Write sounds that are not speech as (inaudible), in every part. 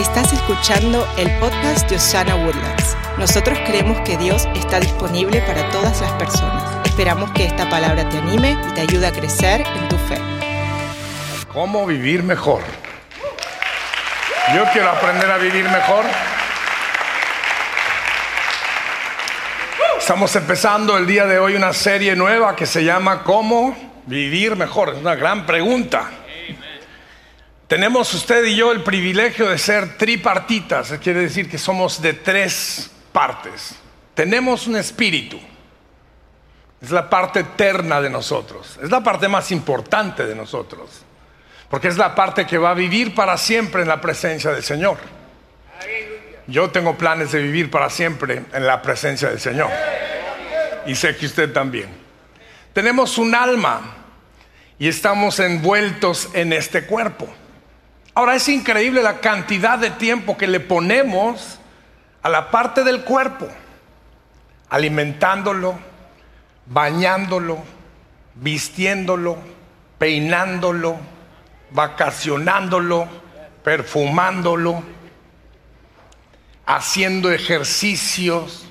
Estás escuchando el podcast de Osana Woodlands. Nosotros creemos que Dios está disponible para todas las personas. Esperamos que esta palabra te anime y te ayude a crecer en tu fe. ¿Cómo vivir mejor? Yo quiero aprender a vivir mejor. Estamos empezando el día de hoy una serie nueva que se llama ¿Cómo vivir mejor? Es una gran pregunta. Tenemos usted y yo el privilegio de ser tripartitas, quiere decir que somos de tres partes. Tenemos un espíritu, es la parte eterna de nosotros, es la parte más importante de nosotros, porque es la parte que va a vivir para siempre en la presencia del Señor. Yo tengo planes de vivir para siempre en la presencia del Señor, y sé que usted también. Tenemos un alma y estamos envueltos en este cuerpo. Ahora es increíble la cantidad de tiempo que le ponemos a la parte del cuerpo, alimentándolo, bañándolo, vistiéndolo, peinándolo, vacacionándolo, perfumándolo, haciendo ejercicios.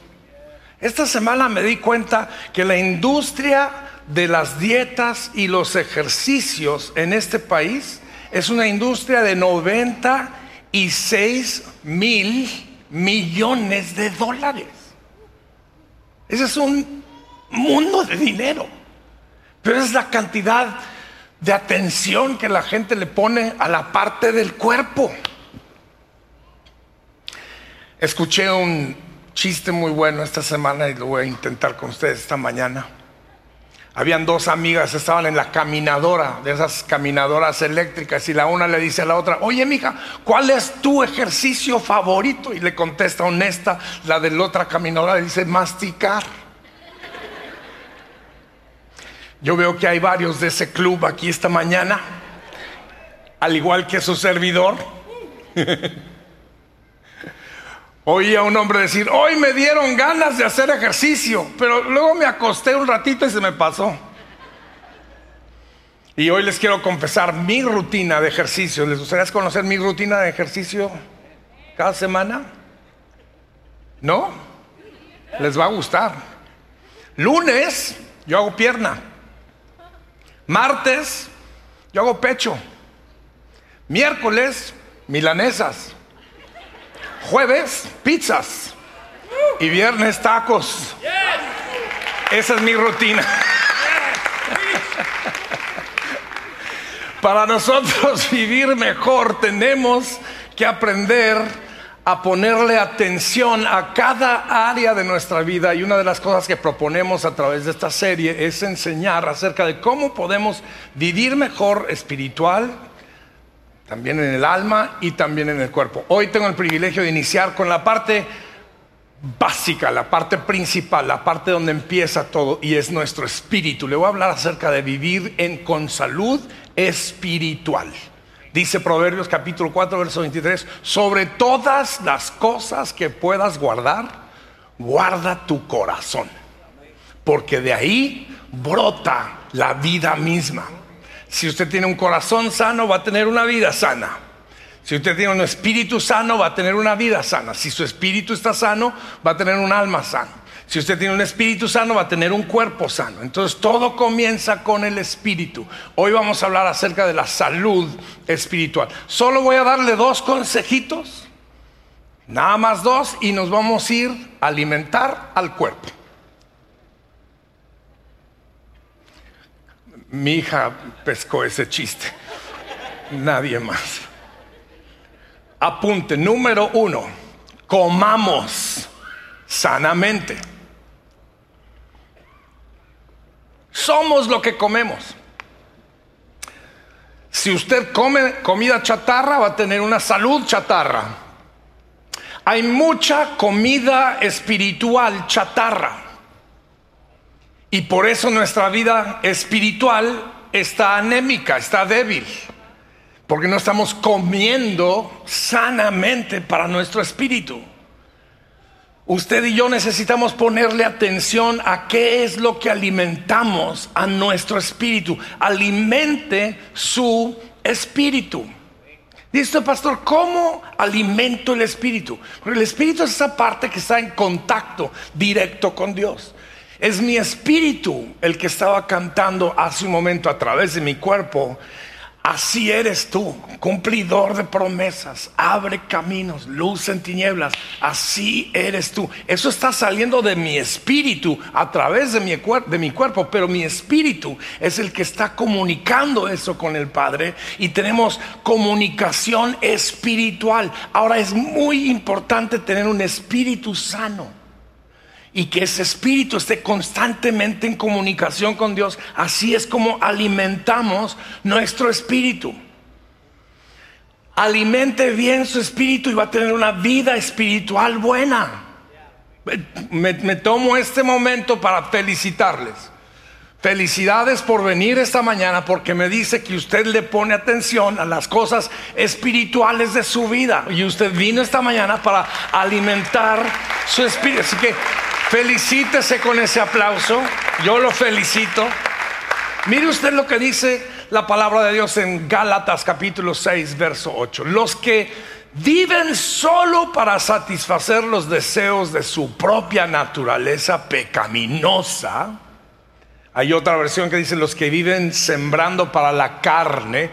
Esta semana me di cuenta que la industria de las dietas y los ejercicios en este país es una industria de 96 mil millones de dólares. Ese es un mundo de dinero. Pero es la cantidad de atención que la gente le pone a la parte del cuerpo. Escuché un chiste muy bueno esta semana y lo voy a intentar con ustedes esta mañana. Habían dos amigas, estaban en la caminadora, de esas caminadoras eléctricas, y la una le dice a la otra, oye mija, ¿cuál es tu ejercicio favorito? Y le contesta honesta, la de la otra caminadora le dice, masticar. Yo veo que hay varios de ese club aquí esta mañana, al igual que su servidor. (laughs) Oí a un hombre decir, hoy me dieron ganas de hacer ejercicio, pero luego me acosté un ratito y se me pasó. Y hoy les quiero confesar mi rutina de ejercicio. ¿Les gustaría conocer mi rutina de ejercicio cada semana? ¿No? Les va a gustar. Lunes yo hago pierna. Martes yo hago pecho. Miércoles milanesas. Jueves, pizzas. Y viernes, tacos. Esa es mi rutina. Para nosotros (laughs) vivir mejor tenemos que aprender a ponerle atención a cada área de nuestra vida y una de las cosas que proponemos a través de esta serie es enseñar acerca de cómo podemos vivir mejor espiritual, también en el alma y también en el cuerpo. Hoy tengo el privilegio de iniciar con la parte básica, la parte principal, la parte donde empieza todo y es nuestro espíritu. Le voy a hablar acerca de vivir en con salud espiritual. Dice Proverbios capítulo 4, verso 23, sobre todas las cosas que puedas guardar, guarda tu corazón, porque de ahí brota la vida misma. Si usted tiene un corazón sano, va a tener una vida sana. Si usted tiene un espíritu sano, va a tener una vida sana. Si su espíritu está sano, va a tener un alma sana. Si usted tiene un espíritu sano, va a tener un cuerpo sano. Entonces todo comienza con el espíritu. Hoy vamos a hablar acerca de la salud espiritual. Solo voy a darle dos consejitos, nada más dos, y nos vamos a ir a alimentar al cuerpo. Mi hija pescó ese chiste, nadie más. Apunte, número uno, comamos sanamente. Somos lo que comemos. Si usted come comida chatarra, va a tener una salud chatarra. Hay mucha comida espiritual chatarra. Y por eso nuestra vida espiritual está anémica, está débil. Porque no estamos comiendo sanamente para nuestro espíritu. Usted y yo necesitamos ponerle atención a qué es lo que alimentamos a nuestro espíritu. Alimente su espíritu. Dice, pastor, ¿cómo alimento el espíritu? Porque el espíritu es esa parte que está en contacto directo con Dios. Es mi espíritu el que estaba cantando hace un momento a través de mi cuerpo Así eres tú, cumplidor de promesas, abre caminos, luz en tinieblas. Así eres tú. Eso está saliendo de mi espíritu a través de mi, de mi, cuerpo, pero mi espíritu es el que está comunicando eso con el Padre y tenemos comunicación espiritual. Ahora es muy importante tener un espíritu sano y que ese espíritu esté constantemente en comunicación con Dios. Así es como alimentamos nuestro espíritu. Alimente bien su espíritu y va a tener una vida espiritual buena. Me, tomo este momento para felicitarles. Felicidades por venir esta mañana porque me dice que usted le pone atención a las cosas espirituales de su vida. Y usted vino esta mañana para alimentar su espíritu. Así que Felicítese con ese aplauso. Yo lo felicito. Mire usted lo que dice la palabra de Dios en Gálatas capítulo 6, verso 8. Los que viven solo para satisfacer los deseos de su propia naturaleza pecaminosa, hay otra versión que dice los que viven sembrando para la carne.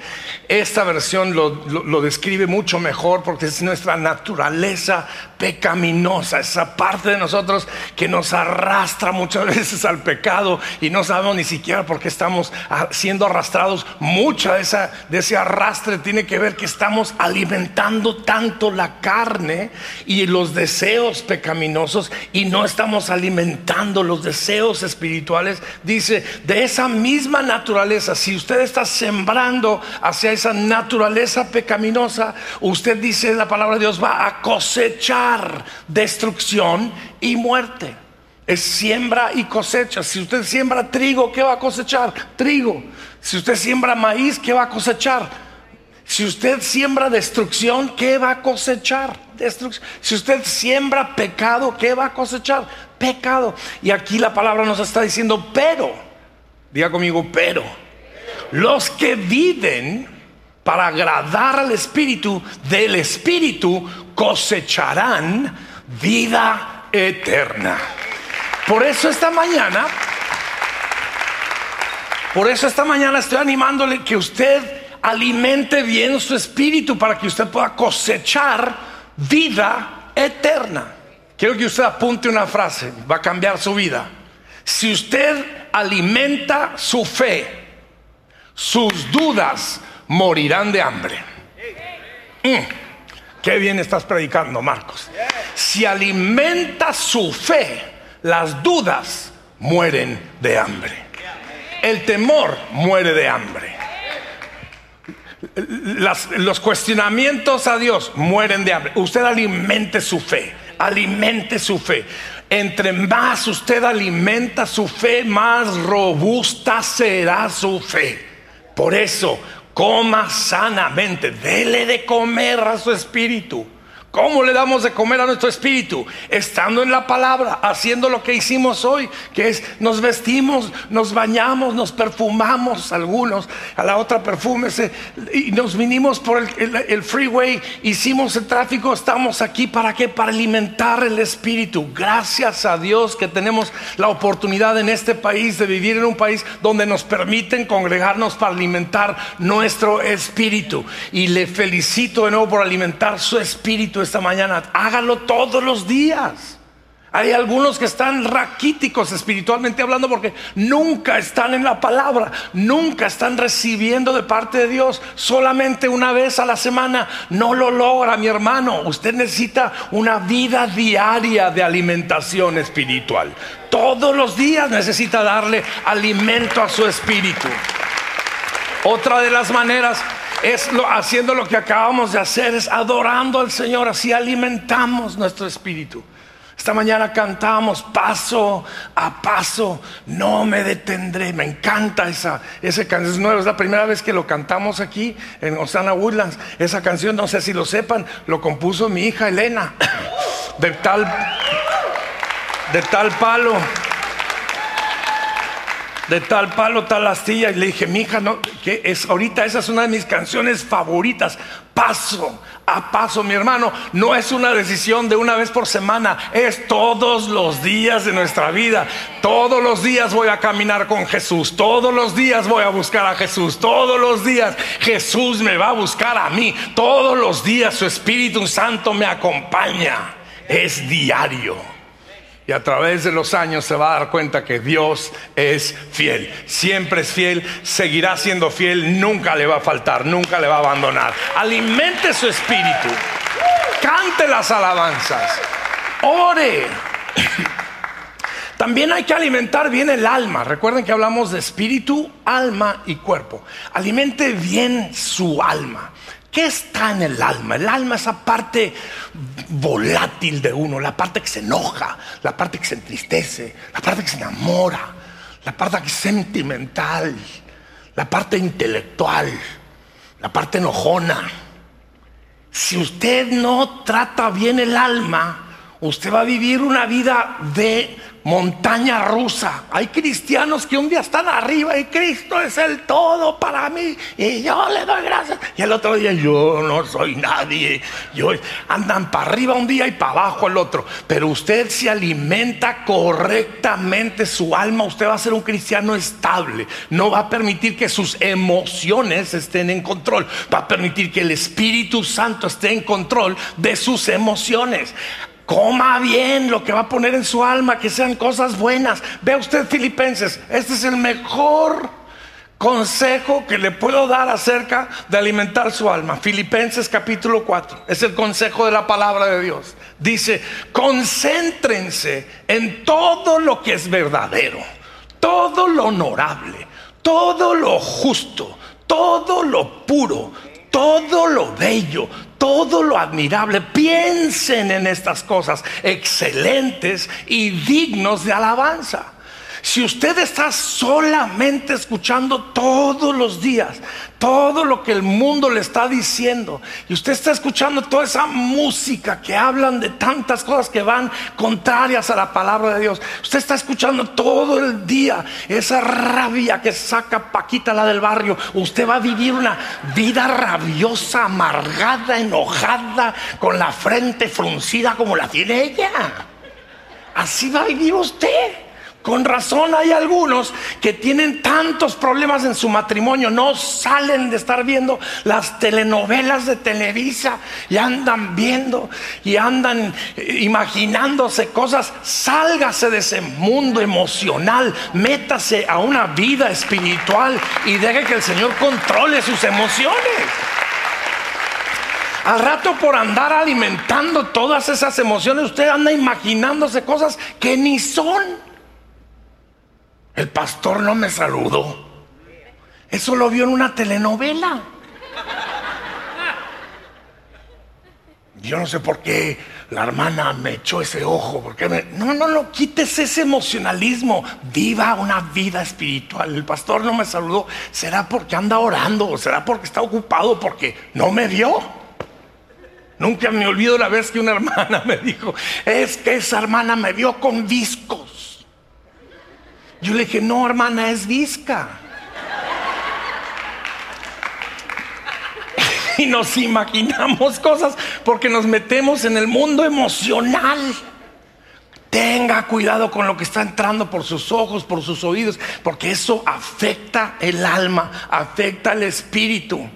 Esta versión lo, describe mucho mejor porque es nuestra naturaleza pecaminosa, esa parte de nosotros que nos arrastra muchas (laughs) veces al pecado y no sabemos ni siquiera por qué estamos siendo arrastrados. Mucha de, de ese arrastre tiene que ver que estamos alimentando tanto la carne y los deseos pecaminosos y no estamos alimentando los deseos espirituales. Dice de esa misma naturaleza, si usted está sembrando hacia esa naturaleza pecaminosa, usted dice la palabra de Dios va a cosechar destrucción y muerte. Es siembra y cosecha. Si usted siembra trigo, ¿qué va a cosechar? Trigo. Si usted siembra maíz, ¿qué va a cosechar? Si usted siembra destrucción, ¿qué va a cosechar? Destrucción. Si usted siembra pecado, ¿qué va a cosechar? pecado. Y aquí la palabra nos está diciendo, pero, diga conmigo, pero, los que viven para agradar al Espíritu, del Espíritu cosecharán vida eterna. Por eso esta mañana, por eso esta mañana estoy animándole que usted alimente bien su espíritu para que usted pueda cosechar vida eterna. Quiero que usted apunte una frase, va a cambiar su vida. Si usted alimenta su fe, sus dudas morirán de hambre. Mm, qué bien estás predicando, Marcos. Si alimenta su fe, las dudas mueren de hambre. El temor muere de hambre. los cuestionamientos a Dios mueren de hambre. Usted alimente su fe alimente su fe. Entre más usted alimenta su fe, más robusta será su fe. Por eso, coma sanamente, dele de comer a su espíritu. ¿Cómo le damos de comer a nuestro espíritu? Estando en la palabra, haciendo lo que hicimos hoy, que es nos vestimos, nos bañamos, nos perfumamos algunos, a la otra perfúmese, y nos vinimos por el, freeway, hicimos el tráfico, estamos aquí para qué? Para alimentar el espíritu. Gracias a Dios que tenemos la oportunidad en este país de vivir en un país donde nos permiten congregarnos para alimentar nuestro espíritu. Y le felicito de nuevo por alimentar su espíritu esta mañana, hágalo todos los días. Hay algunos que están raquíticos espiritualmente hablando porque nunca están en la palabra, nunca están recibiendo de parte de Dios, solamente una vez a la semana. No lo logra, mi hermano. Usted necesita una vida diaria de alimentación espiritual. Todos los días necesita darle alimento a su espíritu. Otra de las maneras es haciendo lo que acabamos de hacer, es adorando al Señor, así alimentamos nuestro espíritu. Esta mañana cantamos paso a paso, no me detendré. Me encanta esa, esa canción. Es nueva, es la primera vez que lo cantamos aquí en Osana Woodlands. Esa canción, no sé si lo sepan, lo compuso mi hija Elena, de tal, de tal palo. De tal palo, tal astilla. Y le dije, mi hija, no, que es ahorita esa es una de mis canciones favoritas. Paso a paso, mi hermano, no es una decisión de una vez por semana, es todos los días de nuestra vida. Todos los días voy a caminar con Jesús, todos los días voy a buscar a Jesús, todos los días Jesús me va a buscar a mí, todos los días su Espíritu Santo me acompaña. Es diario. Y a través de los años se va a dar cuenta que Dios es fiel. Siempre es fiel, seguirá siendo fiel, nunca le va a faltar, nunca le va a abandonar. Alimente su espíritu. Cante las alabanzas. Ore. (coughs) También hay que alimentar bien el alma. Recuerden que hablamos de espíritu, alma y cuerpo. Alimente bien su alma. ¿Qué está en el alma? El alma, es esa parte volátil de uno, la parte que se enoja, la parte que se entristece, la parte que se enamora, la parte que es sentimental, la parte intelectual, la parte enojona. Si usted no trata bien el alma, usted va a vivir una vida de montaña rusa. Hay cristianos que un día están arriba y Cristo es el todo para mí y yo le doy gracias. Y el otro día yo no soy nadie. Yo andan para arriba un día y para abajo el otro. Pero usted se alimenta correctamente su alma, usted va a ser un cristiano estable. No va a permitir que sus emociones estén en control. Va a permitir que el Espíritu Santo esté en control de sus emociones. Coma bien lo que va a poner en su alma, que sean cosas buenas. Vea usted Filipenses, este es el mejor consejo que le puedo dar acerca de alimentar su alma. Filipenses capítulo 4, es el consejo de la palabra de Dios. Dice, concéntrense en todo lo que es verdadero, todo lo honorable, todo lo justo, todo lo puro, todo lo bello, todo lo admirable. Piensen en estas cosas excelentes y dignos de alabanza. Si usted está solamente escuchando todos los días todo lo que el mundo le está diciendo y usted está escuchando toda esa música que hablan de tantas cosas que van contrarias a la palabra de Dios, usted está escuchando todo el día esa rabia que saca Paquita la del barrio, usted va a vivir una vida rabiosa, amargada, enojada, con la frente fruncida como la tiene ella. Así va a vivir usted. Con razón hay algunos que tienen tantos problemas en su matrimonio, no salen de estar viendo las telenovelas de Televisa y andan viendo y andan imaginándose cosas. Sálgase de ese mundo emocional, métase a una vida espiritual y deje que el Señor controle sus emociones. Al rato por andar alimentando todas esas emociones, usted anda imaginándose cosas que ni son. El pastor no me saludó. Eso lo vio en una telenovela. Yo no sé por qué la hermana me echó ese ojo. Porque No, no, no, quítese ese emocionalismo. Viva una vida espiritual. El pastor no me saludó. ¿Será porque anda orando? ¿O será porque está ocupado? Porque no me vio. Nunca me olvido la vez que una (laughs) hermana me dijo, es que esa hermana me vio con discos. Yo le dije, no, hermana, es visca. (laughs) y nos imaginamos cosas porque nos metemos en el mundo emocional. Tenga cuidado con lo que está entrando por sus ojos, por sus oídos, porque eso afecta el alma, afecta el espíritu.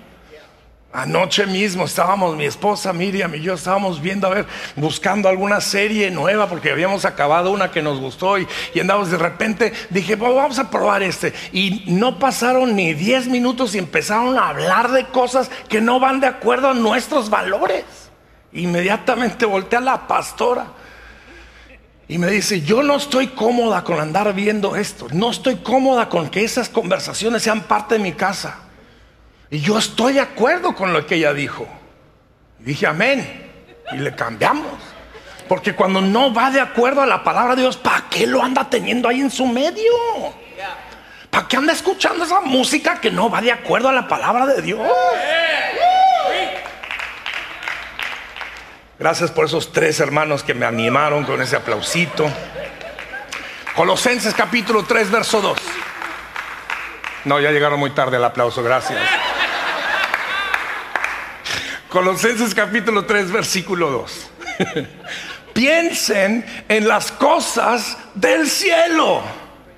Anoche mismo estábamos, mi esposa Miriam y yo estábamos viendo, a ver, buscando alguna serie nueva porque habíamos acabado una que nos gustó y, y andamos de repente, dije, vamos a probar este. Y no pasaron ni 10 minutos y empezaron a hablar de cosas que no van de acuerdo a nuestros valores. Inmediatamente volteé a la pastora y me dice, yo no estoy cómoda con andar viendo esto, no estoy cómoda con que esas conversaciones sean parte de mi casa. Y yo estoy de acuerdo con lo que ella dijo. dije amén. Y le cambiamos. Porque cuando no va de acuerdo a la palabra de Dios, ¿para qué lo anda teniendo ahí en su medio? ¿Para qué anda escuchando esa música que no va de acuerdo a la palabra de Dios? Gracias por esos tres hermanos que me animaron con ese aplausito. Colosenses capítulo 3, verso 2. No, ya llegaron muy tarde el aplauso, gracias. Colosenses capítulo 3, versículo 2. (laughs) Piensen en las cosas del cielo,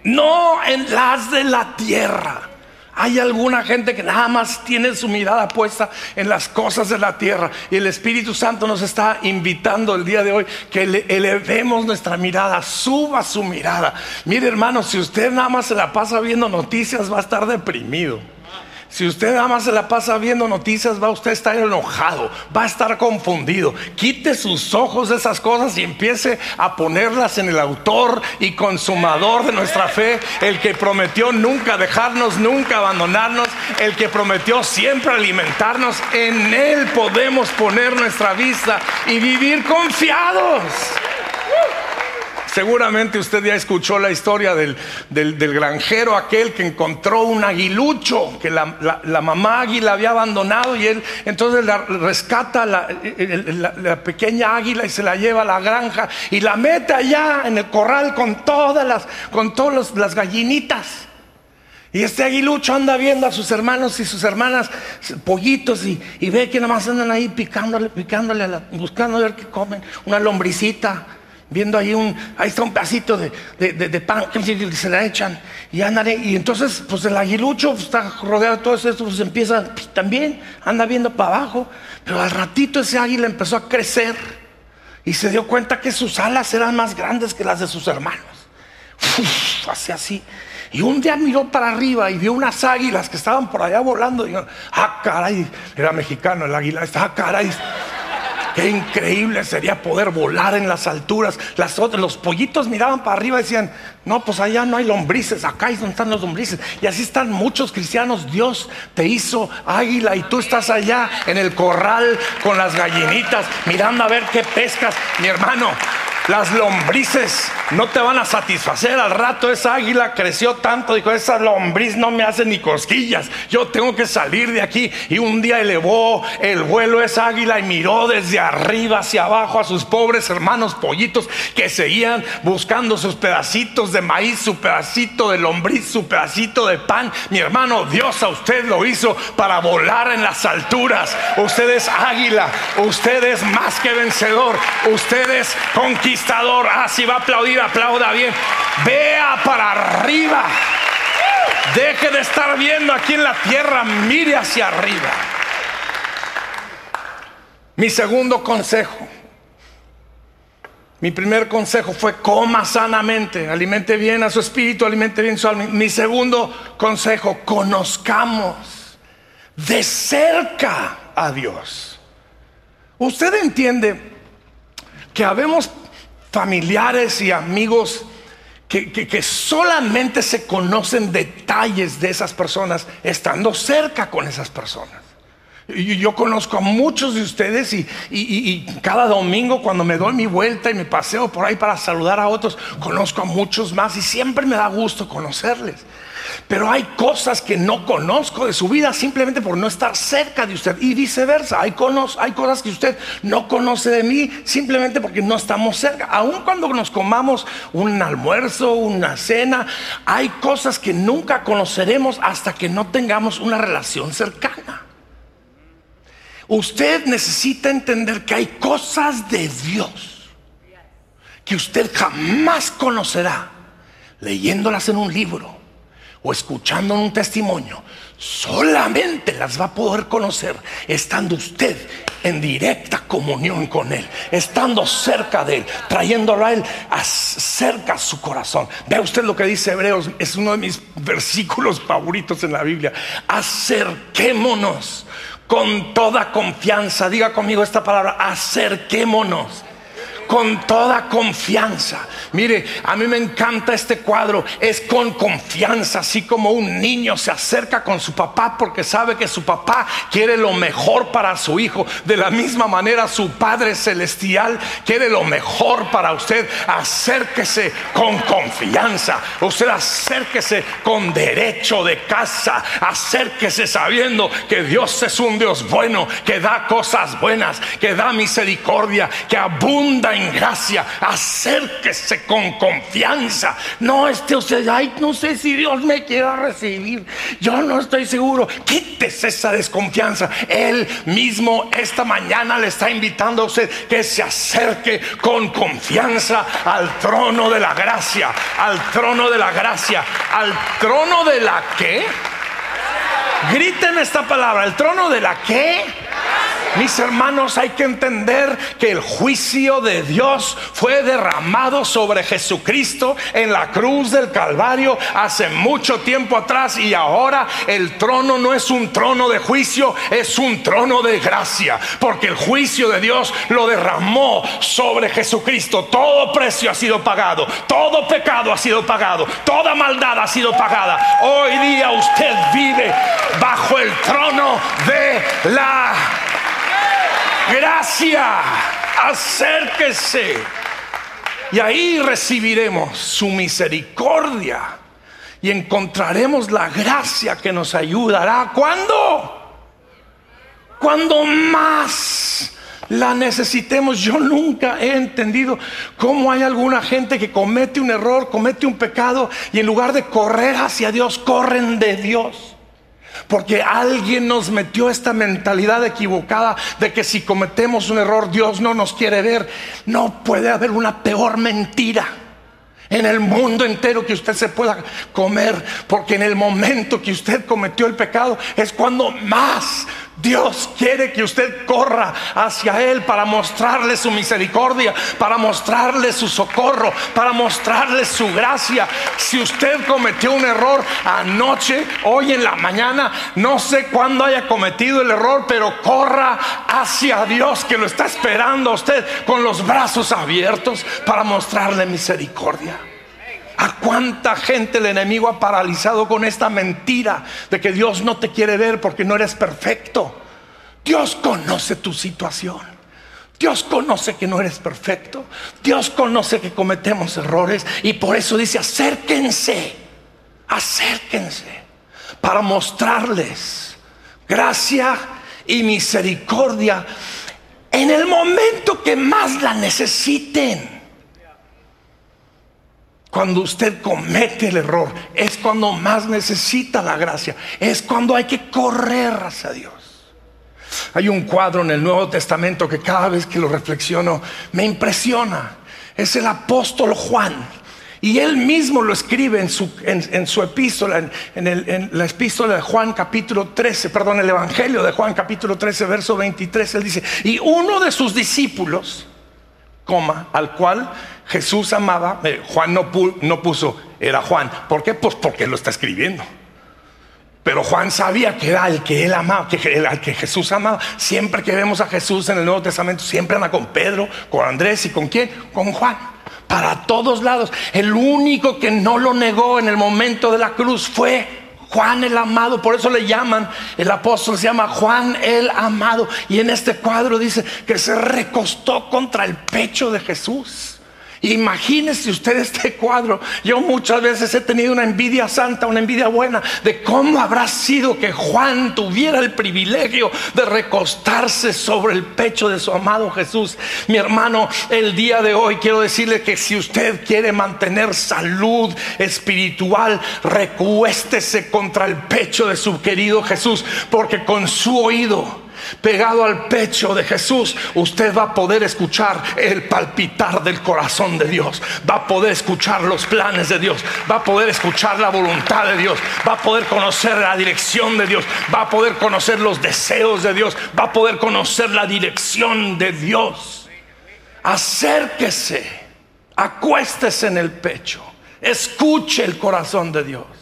no en las de la tierra. Hay alguna gente que nada más tiene su mirada puesta en las cosas de la tierra y el Espíritu Santo nos está invitando el día de hoy que elevemos nuestra mirada, suba su mirada. Mire hermano, si usted nada más se la pasa viendo noticias va a estar deprimido. Si usted nada más se la pasa viendo noticias, va usted a estar enojado, va a estar confundido. Quite sus ojos de esas cosas y empiece a ponerlas en el autor y consumador de nuestra fe, el que prometió nunca dejarnos, nunca abandonarnos, el que prometió siempre alimentarnos. En Él podemos poner nuestra vista y vivir confiados. Seguramente usted ya escuchó la historia del, granjero aquel que encontró un aguilucho, que la, mamá águila había abandonado y él entonces la rescata la, pequeña águila y se la lleva a la granja y la mete allá en el corral con todas las, con todas las gallinitas. Y este aguilucho anda viendo a sus hermanos y sus hermanas pollitos y, ve que nada más andan ahí picándole, picándole, buscando a ver qué comen, una lombricita viendo ahí un, ahí está un pedacito de, de, pan que se la echan y andan y entonces pues el aguilucho pues, está rodeado de todo esto, pues empieza pues, también, anda viendo para abajo, pero al ratito ese águila empezó a crecer y se dio cuenta que sus alas eran más grandes que las de sus hermanos. hace así. Y un día miró para arriba y vio unas águilas que estaban por allá volando. Y dijo, ah, caray, era mexicano el águila, ah, caray. Qué increíble sería poder volar en las alturas. Las los pollitos miraban para arriba y decían, no, pues allá no hay lombrices, acá es donde están los lombrices. Y así están muchos cristianos. Dios te hizo águila y tú estás allá en el corral con las gallinitas mirando a ver qué pescas. Mi hermano, las lombrices no te van a satisfacer. Al rato esa águila creció tanto, dijo, esa lombriz no me hace ni cosquillas. Yo tengo que salir de aquí. Y un día elevó el vuelo esa águila y miró desde arriba hacia abajo a sus pobres hermanos pollitos que seguían buscando sus pedacitos de maíz, su pedacito de lombriz, su pedacito de pan. Mi hermano, Dios a usted lo hizo para volar en las alturas. Usted es águila, usted es más que vencedor, usted es conquistador Ah, si va a aplaudir, aplauda bien. Vea para arriba. Deje de estar viendo aquí en la tierra, mire hacia arriba. Mi segundo consejo. Mi primer consejo fue coma sanamente, alimente bien a su espíritu, alimente bien su alma. Mi segundo consejo, conozcamos de cerca a Dios. Usted entiende que habemos familiares y amigos que, solamente se conocen detalles de esas personas estando cerca con esas personas. Y yo conozco a muchos de ustedes y, cada domingo cuando me doy mi vuelta y me paseo por ahí para saludar a otros, conozco a muchos más y siempre me da gusto conocerles. Pero hay cosas que no conozco de su vida simplemente por no estar cerca de usted y viceversa. Hay, cosas que usted no conoce de mí simplemente porque no estamos cerca. Aun cuando nos comamos un almuerzo, una cena, hay cosas que nunca conoceremos hasta que no tengamos una relación cercana. Usted necesita entender que hay cosas de Dios que usted jamás conocerá leyéndolas en un libro o escuchando un testimonio, solamente las va a poder conocer estando usted en directa comunión con Él, estando cerca de Él, trayéndolo a Él cerca a su corazón. Vea usted lo que dice Hebreos, es uno de mis versículos favoritos en la Biblia. Acerquémonos con toda confianza, diga conmigo esta palabra, acerquémonos con toda confianza. Mire, a mí me encanta este cuadro. Es con confianza, así como un niño se acerca con su papá porque sabe que su papá quiere lo mejor para su hijo. De la misma manera, su Padre Celestial quiere lo mejor para usted. Acérquese con confianza. Usted acérquese con derecho de casa. Acérquese sabiendo que Dios es un Dios bueno, que da cosas buenas, que da misericordia, que abunda en gracia, acérquese con confianza. No esté usted, ay, no sé si Dios me quiera recibir. Yo no estoy seguro. Quítese esa desconfianza. Él mismo esta mañana le está invitando a usted que se acerque con confianza al trono de la gracia, al trono de la gracia, al trono de la que. Griten esta palabra, el trono de la que mis hermanos, hay que entender que el juicio de Dios fue derramado sobre Jesucristo en la cruz del Calvario hace mucho tiempo atrás y ahora el trono no es un trono de juicio, es un trono de gracia, porque el juicio de Dios lo derramó sobre Jesucristo. Todo precio ha sido pagado, todo pecado ha sido pagado, toda maldad ha sido pagada. Hoy día usted vive bajo el trono de la gracia, acérquese. Y ahí recibiremos su misericordia y encontraremos la gracia que nos ayudará. ¿Cuándo? Cuando más la necesitemos. Yo nunca he entendido cómo hay alguna gente que comete un error, comete un pecado y en lugar de correr hacia Dios, corren de Dios. Porque alguien nos metió esta mentalidad equivocada de que si cometemos un error Dios no nos quiere ver. No puede haber una peor mentira en el mundo entero que usted se pueda comer. Porque en el momento que usted cometió el pecado es cuando más Dios quiere que usted corra hacia Él para mostrarle su misericordia, para mostrarle su socorro, para mostrarle su gracia. Si usted cometió un error anoche, hoy en la mañana, no sé cuándo haya cometido el error, pero corra hacia Dios que lo está esperando a usted con los brazos abiertos para mostrarle misericordia. ¿A cuánta gente el enemigo ha paralizado con esta mentira de que Dios no te quiere ver porque no eres perfecto? Dios conoce tu situación. Dios conoce que no eres perfecto. Dios conoce que cometemos errores y por eso dice, acérquense, acérquense para mostrarles gracia y misericordia en el momento que más la necesiten. Cuando usted comete el error, es cuando más necesita la gracia, es cuando hay que correr hacia Dios. Hay un cuadro en el Nuevo Testamento que cada vez que lo reflexiono me impresiona. Es el apóstol Juan. Y él mismo lo escribe en su, en, su epístola, en, en, la epístola de Juan capítulo 13, perdón, el Evangelio de Juan capítulo 13, verso 23, él dice, y uno de sus discípulos, al cual Jesús amaba, Juan no, no puso, era Juan. ¿Por qué? Pues porque lo está escribiendo. Pero Juan sabía que era el que él amaba, que el que Jesús amaba. Siempre que vemos a Jesús en el Nuevo Testamento, siempre anda con Pedro, con Andrés y con quién? Con Juan. Para todos lados. El único que no lo negó en el momento de la cruz fue Juan el amado, por eso le llaman, el apóstol se llama Juan el amado. Y en este cuadro dice que se recostó contra el pecho de Jesús. Imagínese usted este cuadro. Yo muchas veces he tenido una envidia santa, una envidia buena, de cómo habrá sido que Juan tuviera el privilegio de recostarse sobre el pecho de su amado Jesús. Mi hermano, el día de hoy quiero decirle que si usted quiere mantener salud espiritual, recuéstese contra el pecho de su querido Jesús, porque con su oído pegado al pecho de Jesús, usted va a poder escuchar el palpitar del corazón de Dios, va a poder escuchar los planes de Dios, va a poder escuchar la voluntad de Dios, va a poder conocer la dirección de Dios, va a poder conocer los deseos de Dios, va a poder conocer la dirección de Dios. Acérquese, acuéstese en el pecho, escuche el corazón de Dios.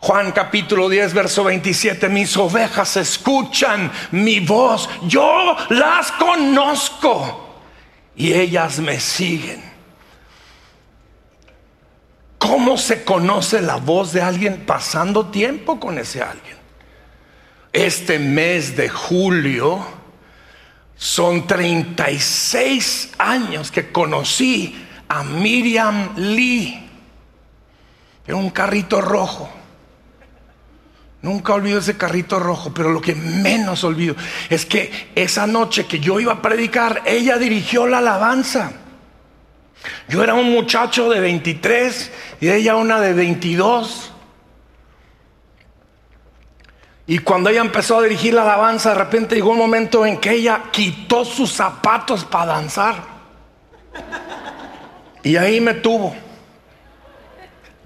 Juan capítulo 10, verso 27, mis ovejas escuchan mi voz, yo las conozco y ellas me siguen. ¿Cómo se conoce la voz de alguien pasando tiempo con ese alguien? Este mes de julio son 36 años que conocí a Miriam Lee en un carrito rojo Nunca olvido ese carrito rojo, pero lo que menos olvido es que esa noche que yo iba a predicar, ella dirigió la alabanza. Yo era un muchacho de 23 y ella una de 22. Y cuando ella empezó a dirigir la alabanza, de repente llegó un momento en que ella quitó sus zapatos para danzar. Y ahí me tuvo.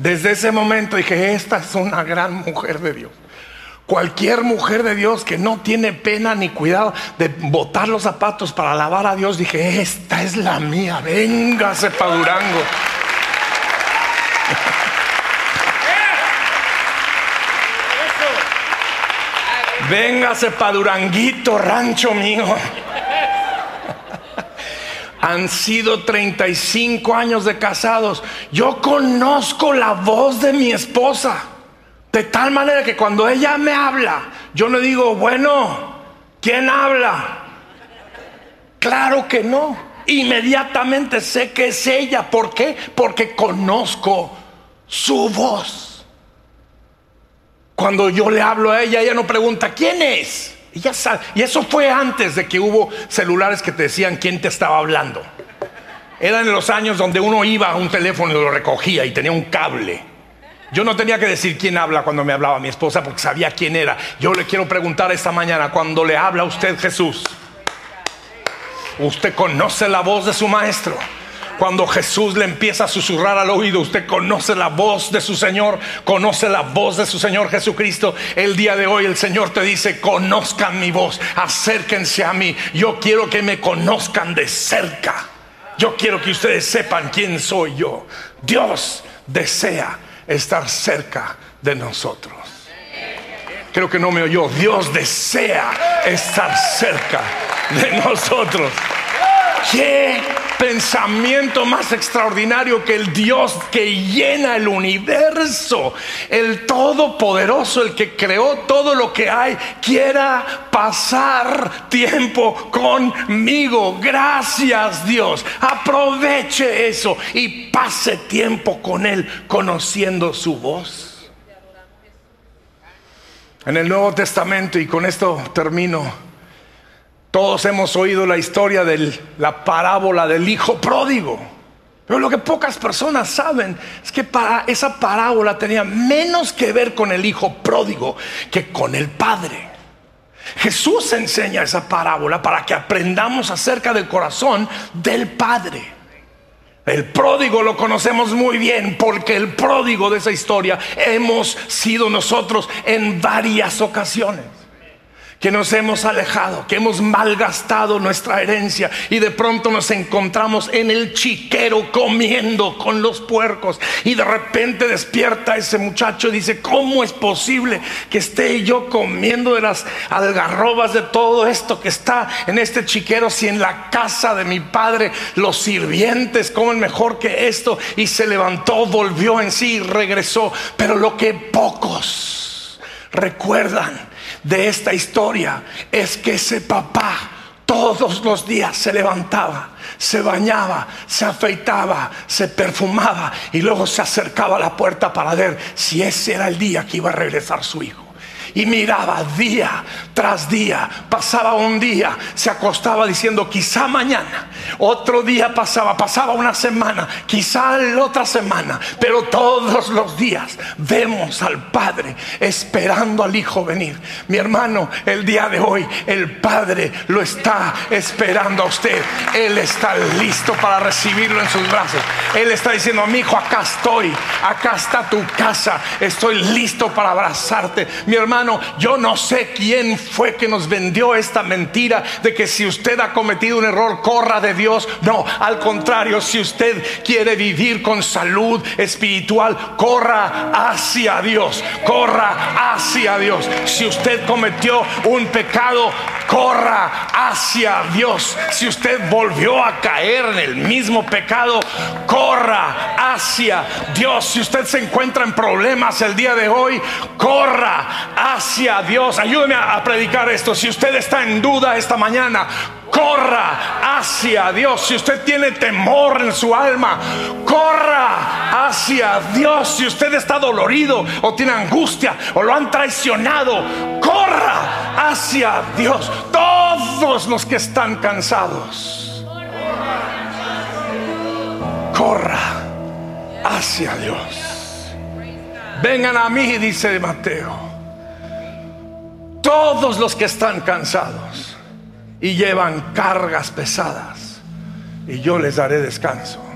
Desde ese momento dije, esta es una gran mujer de Dios. Cualquier mujer de Dios que no tiene pena ni cuidado de botar los zapatos para alabar a Dios, dije, esta es la mía, véngase para Durango. (laughs) Véngase para Duranguito, rancho mío. Han sido 35 años de casados. Yo conozco la voz de mi esposa. De tal manera que cuando ella me habla, yo le digo, bueno, ¿quién habla? Claro que no. Inmediatamente sé que es ella. ¿Por qué? Porque conozco su voz. Cuando yo le hablo a ella, ella no pregunta, ¿quién es? Ella sabe. Y eso fue antes de que hubo celulares que te decían quién te estaba hablando. Eran los años donde uno iba a un teléfono y lo recogía y tenía un cable. Yo no tenía que decir quién habla cuando me hablaba mi esposa porque sabía quién era. Yo le quiero preguntar esta mañana, cuando le habla a usted Jesús, ¿usted conoce la voz de su maestro? Cuando Jesús le empieza a susurrar al oído, usted conoce la voz de su Señor, conoce la voz de su Señor Jesucristo. El día de hoy el Señor te dice, conozcan mi voz, acérquense a mí. Yo quiero que me conozcan de cerca. Yo quiero que ustedes sepan quién soy yo. Dios desea estar cerca de nosotros. Creo que no me oyó. Dios desea estar cerca de nosotros. ¿Qué pensamiento más extraordinario que el Dios que llena el universo, el Todopoderoso, el que creó todo lo que hay, quiera pasar tiempo conmigo. Gracias Dios. Aproveche eso y pase tiempo con Él conociendo su voz. En el Nuevo Testamento, y con esto termino, todos hemos oído la historia de la parábola del hijo pródigo. Pero lo que pocas personas saben es que para esa parábola tenía menos que ver con el hijo pródigo que con el padre. Jesús enseña esa parábola para que aprendamos acerca del corazón del padre. El pródigo lo conocemos muy bien porque el pródigo de esa historia hemos sido nosotros en varias ocasiones que nos hemos alejado, que hemos malgastado nuestra herencia y de pronto nos encontramos en el chiquero comiendo con los puercos y de repente despierta ese muchacho y dice, ¿cómo es posible que esté yo comiendo de las algarrobas de todo esto que está en este chiquero si en la casa de mi padre los sirvientes comen mejor que esto? Y se levantó, volvió en sí y regresó. Pero lo que pocos recuerdan de esta historia es que ese papá todos los días se levantaba, se bañaba, se afeitaba, se perfumaba y luego se acercaba a la puerta para ver si ese era el día que iba a regresar su hijo y miraba día tras día. Pasaba un día, se acostaba diciendo quizá mañana. Otro día pasaba, pasaba una semana, quizá la otra semana. Pero todos los días vemos al Padre esperando al Hijo venir. Mi hermano, el día de hoy el Padre lo está esperando a usted. Él está listo para recibirlo en sus brazos. Él está diciendo, mi hijo, acá estoy, acá está tu casa, estoy listo para abrazarte. Mi hermano, yo no sé quién fue que nos vendió esta mentira de que si usted ha cometido un error, corra de Dios. No, al contrario, si usted quiere vivir con salud espiritual, corra hacia Dios, corra hacia Dios. Si usted cometió un pecado, corra hacia Dios. Si usted volvió a caer en el mismo pecado, corra hacia Dios. Si usted se encuentra en problemas el día de hoy, corra hacia Dios. Ayúdeme a, predicar esto. Si usted está en duda esta mañana, corra hacia Dios. Si usted tiene temor en su alma, corra hacia Dios. Si usted está dolorido o tiene angustia o lo han traicionado, corra hacia Dios. Todos los que están cansados, corra hacia Dios. Vengan a mí, dice Mateo. Todos los que están cansados y llevan cargas pesadas, y yo les daré descanso.